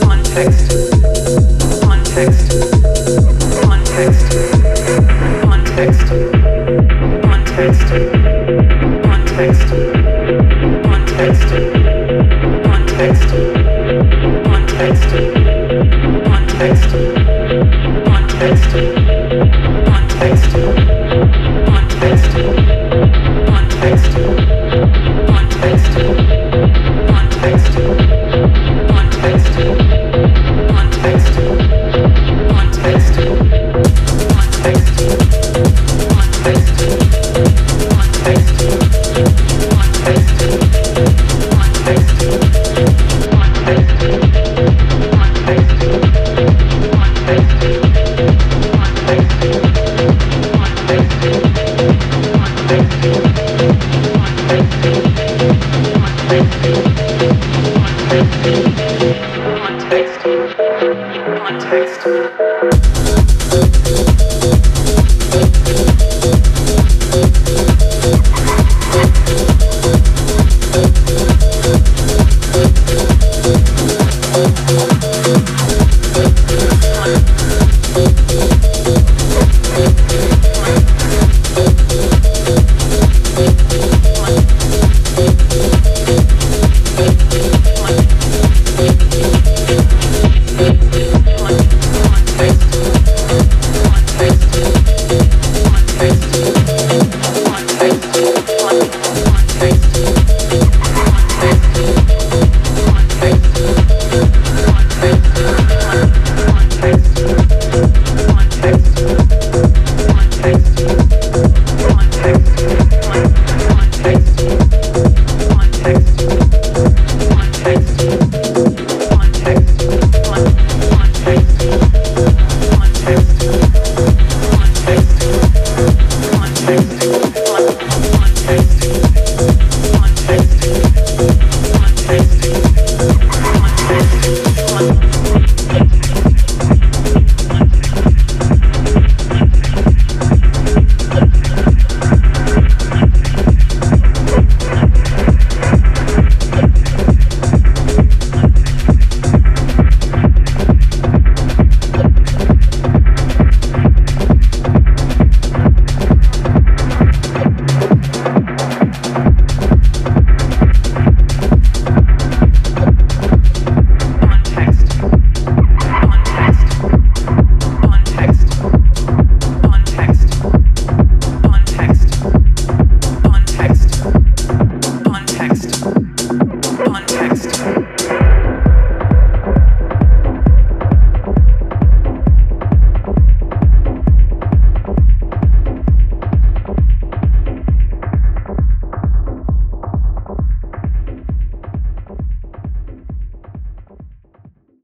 Context. Context.